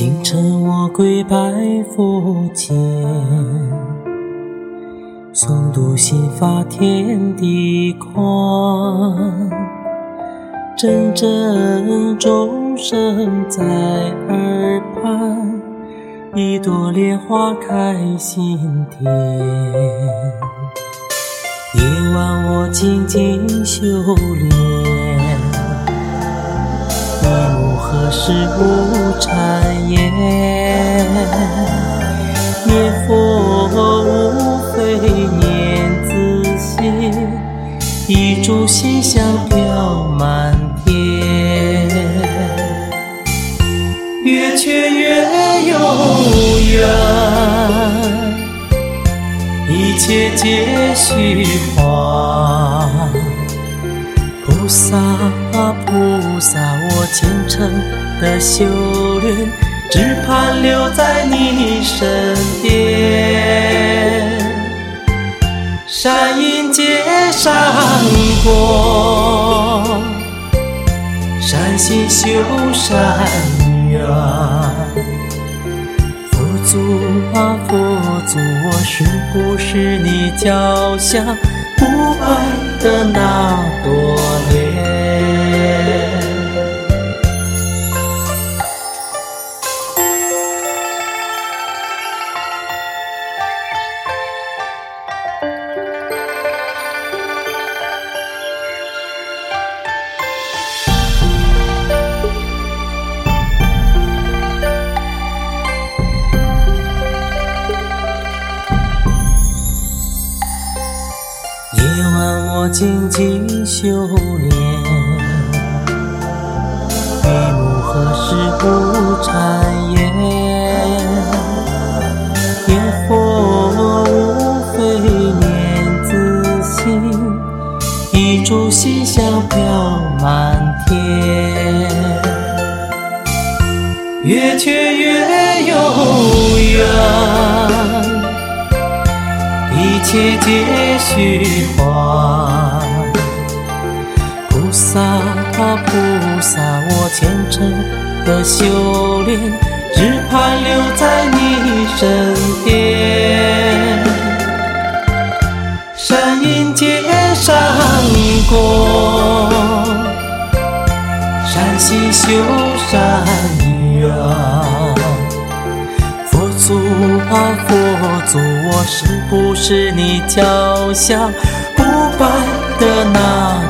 清晨我跪拜佛前，诵读心法天地宽，阵阵钟声在耳畔，一朵莲花开心田。夜晚我静静修炼。何时无谗言？念佛无非念自心，一炷心香飘满天。月缺月有圆，一切皆虚幻。菩萨啊菩萨，我虔诚的修炼，只盼留在你身边。善因结善果，善心修善缘。佛祖啊佛祖，我是不是你脚下不败的那朵莲？我静静修炼，闭目何时无谗言？念佛无非念自心，一炷心香飘满天。月缺月有圆。一切皆虚幻，菩萨啊菩萨，我虔诚的修炼，只盼留在你身边。善因结善果，善心修善缘。啊佛祖，我是不是你脚下不败的那？